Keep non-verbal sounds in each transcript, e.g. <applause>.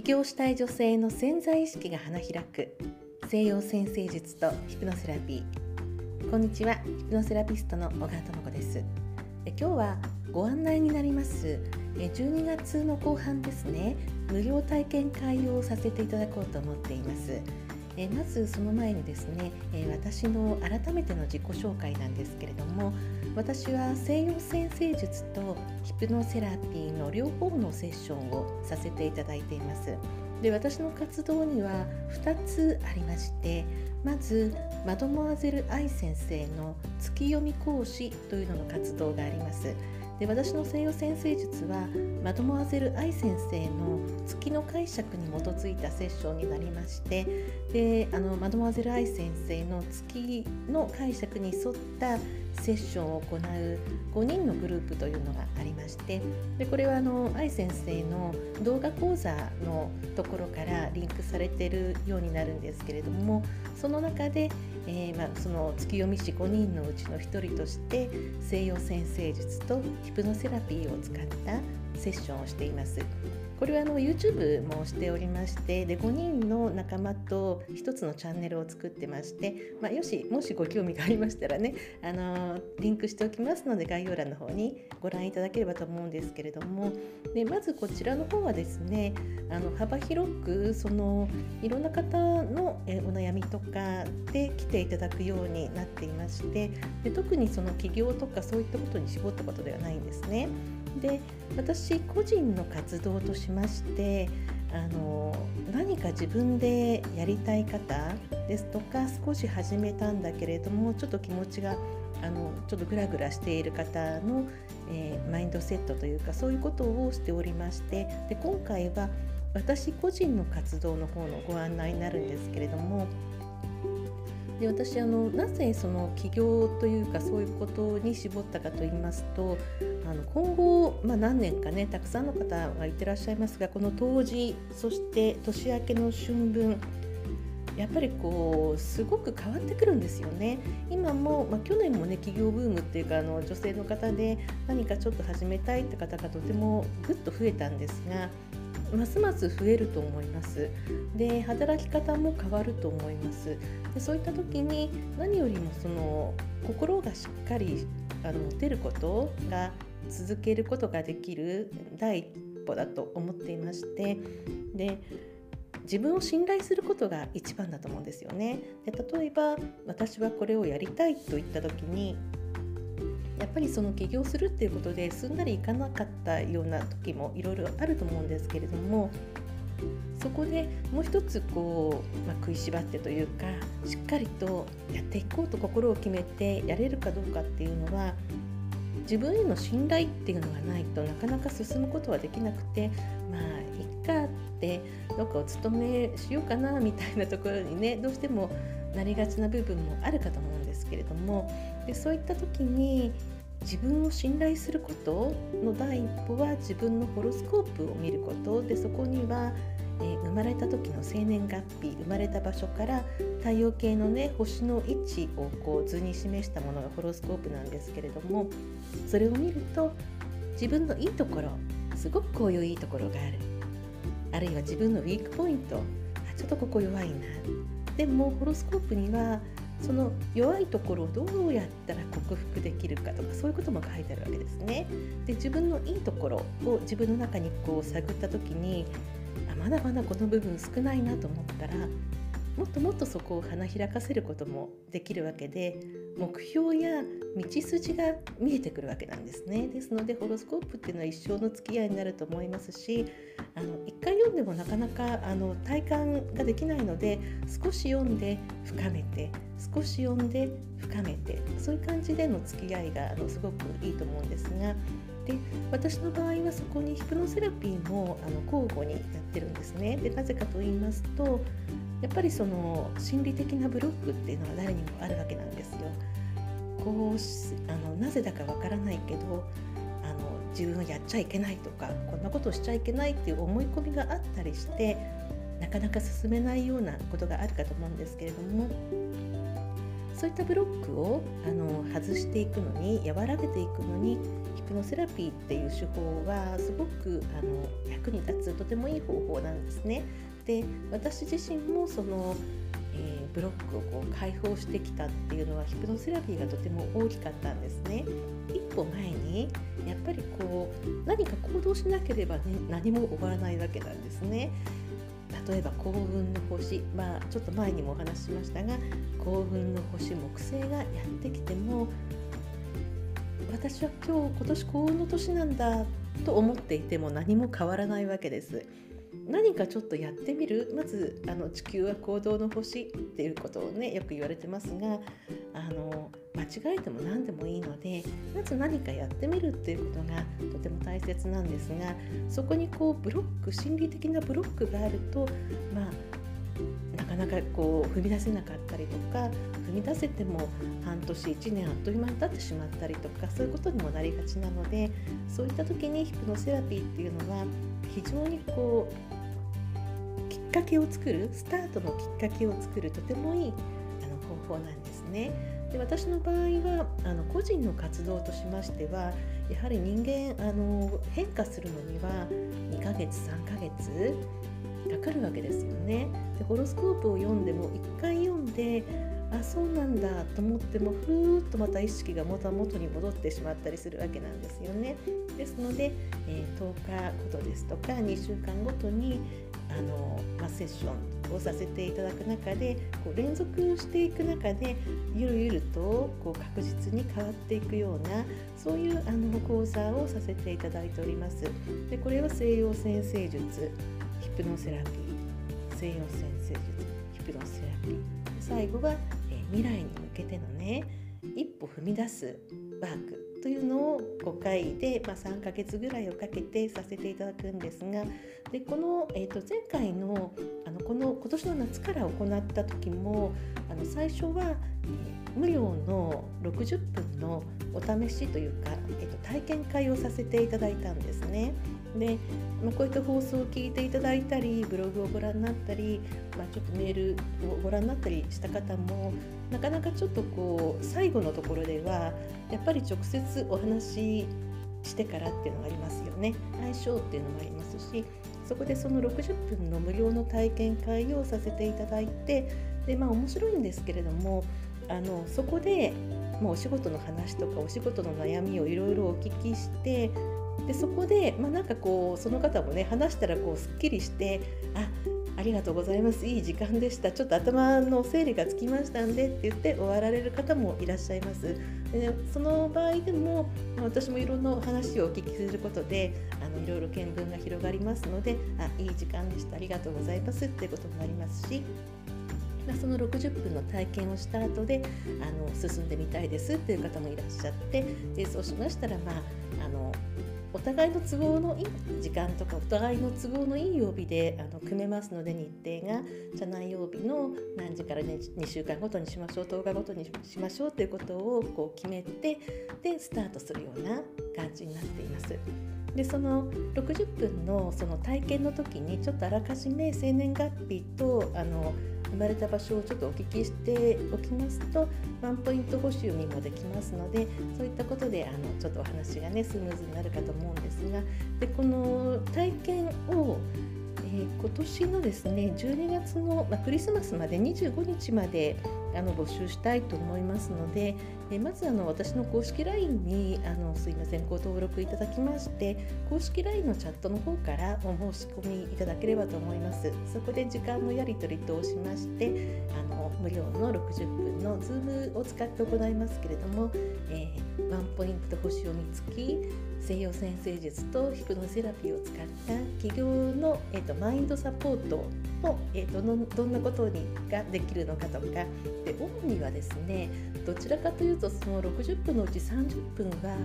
起業したい女性の潜在意識が花開く。西洋先生術とヒプノセラピー。こんにちは。ヒプノセラピストの小川智子です。今日はご案内になります。12月の後半ですね。無料体験会をさせていただこうと思っています。えまずその前にですね、え私の改めての自己紹介なんですけれども私は西洋先生術とヒプノセラピーの両方のセッションをさせていただいています。で私の活動には2つありましてまずマドモアゼル愛先生の月読み講師というのの活動があります。で私の西洋先生術はマドモアゼル愛先生の月の解釈に基づいたセッションになりましてであのマドモアゼル愛先生の月の解釈に沿ったセッションを行う5人のグループというのがありましてでこれはあの愛先生の動画講座のところからリンクされてるようになるんですけれどもその中で、えー、まあ、その月読み師5人のうちの1人として西洋先生術とヒプノセラピーを使ったセッションをしています。これはあの YouTube もしておりましてで5人の仲間と1つのチャンネルを作ってまして、まあ、よしもしご興味がありましたらねあのリンクしておきますので概要欄の方にご覧いただければと思うんですけれどもでまずこちらの方はですねあの幅広くそのいろんな方のえお悩みとかで来ていただくようになっていましてで特にその起業とかそういったことに絞ったことではないんですね。で私個人の活動としましてあの何か自分でやりたい方ですとか少し始めたんだけれどもちょっと気持ちがあのちょっとグラグラしている方の、えー、マインドセットというかそういうことをしておりましてで今回は私個人の活動の方のご案内になるんですけれどもで私あのなぜその起業というかそういうことに絞ったかと言いますとあの今後、まあ、何年かねたくさんの方がいてらっしゃいますがこの冬至そして年明けの春分やっぱりこうすごく変わってくるんですよね。今も、まあ、去年もね企業ブームっていうかあの女性の方で何かちょっと始めたいって方がとてもぐっと増えたんですがますます増えると思いますで働き方も変わると思いますでそういった時に何よりもその心がしっかりあの持てることが続けることができる第一歩だと思っていましてで自分を信頼することが一番だと思うんですよね。で例えば私はこれをやりたいと言った時にやっぱりその起業するっていうことですんなりいかなかったような時もいろいろあると思うんですけれどもそこでもう一つこう、まあ、食いしばってというかしっかりとやっていこうと心を決めてやれるかどうかっていうのは自分への信頼っていうのがないとなかなか進むことはできなくてまあいっかってどっかお勤めしようかなみたいなところにねどうしてもなりがちな部分もあるかと思うんですけれどもでそういった時に自分を信頼することの第一歩は自分のホロスコープを見ること。でそこには、えー、生まれた時の生年月日生まれた場所から太陽系のね星の位置をこう図に示したものがホロスコープなんですけれどもそれを見ると自分のいいところすごくこういういいところがあるあるいは自分のウィークポイントあちょっとここ弱いなでもホロスコープにはその弱いところをどうやったら克服できるかとかそういうことも書いてあるわけですね。で自分のいいところを自分の中にこう探った時にあまだまだこの部分少ないなと思ったらもっともっとそこを花開かせることもできるわけで目標や道筋が見えてくるわけなんですね。ですのでホロスコープっていうのは一生の付き合いになると思いますしあの一回読んでもなかなかあの体感ができないので少し読んで深めて少し読んで深めてそういう感じでの付き合いがあのすごくいいと思うんですがで私の場合はそこにヒプノセラピーもあの交互にやってるんですね。でなぜかと言いますとやっぱりその心理的なブロックっていうのは誰にもあるわけなんですよ。こうあのなぜだかわからないけどあの自分はやっちゃいけないとかこんなことをしちゃいけないっていう思い込みがあったりしてなかなか進めないようなことがあるかと思うんですけれどもそういったブロックをあの外していくのに和らげていくのにヒプノセラピーっていう手法はすごくあの役に立つとてもいい方法なんですね。で私自身もその、えー、ブロックをこう解放してきたっていうのはヒプノセラピーがとても大きかったんですね。一歩前にやっぱりこう何か行動しなければ、ね、何も終わらないわけなんですね。例えば幸運の星、まあ、ちょっと前にもお話ししましたが幸運の星木星がやってきても私は今日今年幸運の年なんだと思っていても何も変わらないわけです。何かちょっとやってみる？まずあの地球は行動の星っていうことをねよく言われてますがあの間違えても何でもいいのでまず何かやってみるっていうことがとても大切なんですがそこにこうブロック心理的なブロックがあるとまあなかなかこう踏み出せなかったりとか踏み出せても半年1年あっという間に経ってしまったりとかそういうことにもなりがちなのでそういった時にヒプノセラピーっていうのは非常にこうきっかけを作るスタートのきっかけを作るとてもいいあの方法なんですね。で私の場合はあの個人の活動としましてはやはり人間あの変化するのには2ヶ月3ヶ月かるわけですよね。でホロスコープを読んでも1回読んであそうなんだと思ってもふーっとまた意識が元に戻ってしまったりするわけなんですよね。ですので、えー、10日ごとですとか2週間ごとにあの、まあ、セッションをさせていただく中でこう連続していく中でゆるゆるとこう確実に変わっていくようなそういうあの講座をさせていただいております。でこれは西洋先生術プノセラピー西洋先生術ヒプノセラピー。最後は、えー、未来に向けてのね一歩踏み出すワークというのを5回で、まあ、3ヶ月ぐらいをかけてさせていただくんですがでこの、えー、と前回のあのこの今年の夏から行った時もあの最初は、えー、無料の60分のお試しというか、えー、と体験会をさせていただいたんですね。で、まあ、こういった放送を聞いていただいたりブログをご覧になったり、まあ、ちょっとメールをご覧になったりした方もなかなかちょっとこう最後のところではやっぱり直接お話ししてからっていうのがありますよね相性っていうのもありますしそこでその60分の無料の体験会をさせていただいてでまあ面白いんですけれどもあのそこでもうお仕事の話とかお仕事の悩みをいろいろお聞きしてでそこで、まあ、なんかこうその方もね話したらこうすっきりしてあありがとうございますいい時間でしたちょっと頭の整理がつきましたんでって言って終わられる方もいらっしゃいます。で、その場合でも私もいろんな話をお聞きすることであのいろいろ見聞が広がりますのであいい時間でしたありがとうございますっていうことになりますしまその60分の体験をした後であの進んでみたいですっていう方もいらっしゃってでそうしましたらまああのお互いの都合のいい時間とかお互いの都合のいい曜日であの組めますので日程がじゃあ何曜日の何時から、ね、2週間ごとにしましょう10日ごとにしましょうということをこう決めてでスタートするような感じになっています。でその60分のその体験の時にちょっとあらかじめ生年月日とあの生まれた場所をちょっとお聞きしておきますとワンポイント補修にもできますのでそういったことであのちょっとお話がねスムーズになるかと思うんですがでこの体験をえー、今年のですね12月の、まあ、クリスマスまで25日まであの募集したいと思いますので、え、まずあの私の公式 LINE にあのすいませんご登録いただきまして公式 LINE のチャットの方からお申し込みいただければと思います。そこで時間のやり取りとしましてあの無料の60分の Zoom を使って行いますけれども、えー、ワンポイント星を見つき西洋先生術とヒプノセラピーを使った企業の、えーと、マインドサポートを、えーと、どどんなことにができるのかとか。で主にはですねどちらかというとその60分のうち30分は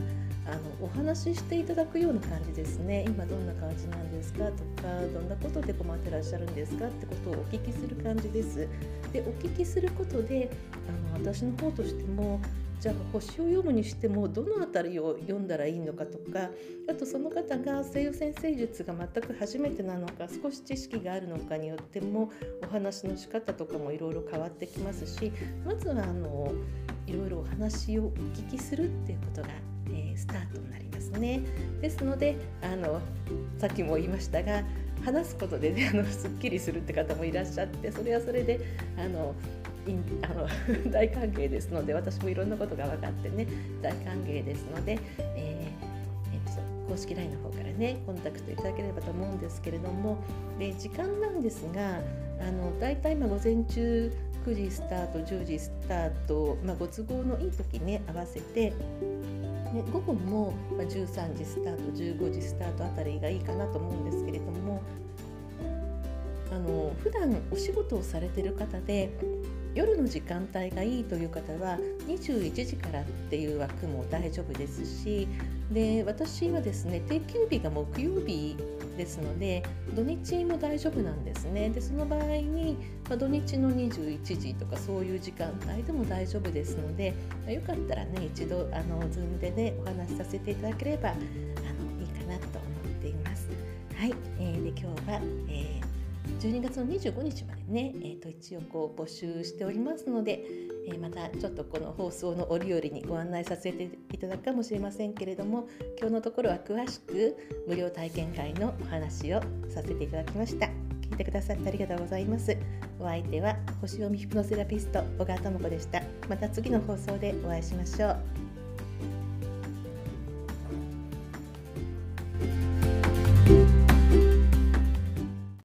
あのお話ししていただくような感じですね。今どんな感じなんですかとかどんなことで困ってらっしゃるんですかってことをお聞きする感じです。でお聞きすることであの私の方としてもじゃあ星を読むにしてもどの辺りを読んだらいいのかとかあとその方が西洋先生術が全く初めてなのか少し知識があるのかによってもお話の仕方とかもいろいろ変わってきますしまずはあのいろいろお話をお聞きするっていうことが、えー、スタートになりますね。ですのであのさっきも言いましたが話すことで、ね、<laughs> あのすっきりするって方もいらっしゃってそれはそれであのあの <laughs> 大歓迎ですので私もいろんなことが分かってね大歓迎ですので、えー、公式 LINE の方からねコンタクトいただければと思うんですけれどもで時間なんですがあの大体今午前中9時スタート10時スタート、まあ、ご都合のいい時ね合わせてね、午後も13時スタート15時スタートあたりがいいかなと思うんですけれどもあの普段お仕事をされてる方で夜の時間帯がいいという方は21時からっていう枠も大丈夫ですしで私はですね定休日が木曜日ですので土日も大丈夫なんですねでその場合に、まあ、土日の21時とかそういう時間帯でも大丈夫ですので、まあ、よかったらね一度あの Zoom でねお話しさせていただければあのいいかなと思っています。はい、えー、で今日は、えー12月の25日までね、えー、と一応こう募集しておりますので、えー、またちょっとこの放送の折々にご案内させていただくかもしれませんけれども今日のところは詳しく無料体験会のお話をさせていただきました。聞いてくださってありがとうございます。お相手は星読みヒプノセラピスト小川智子でした。また次の放送でお会いしましょう。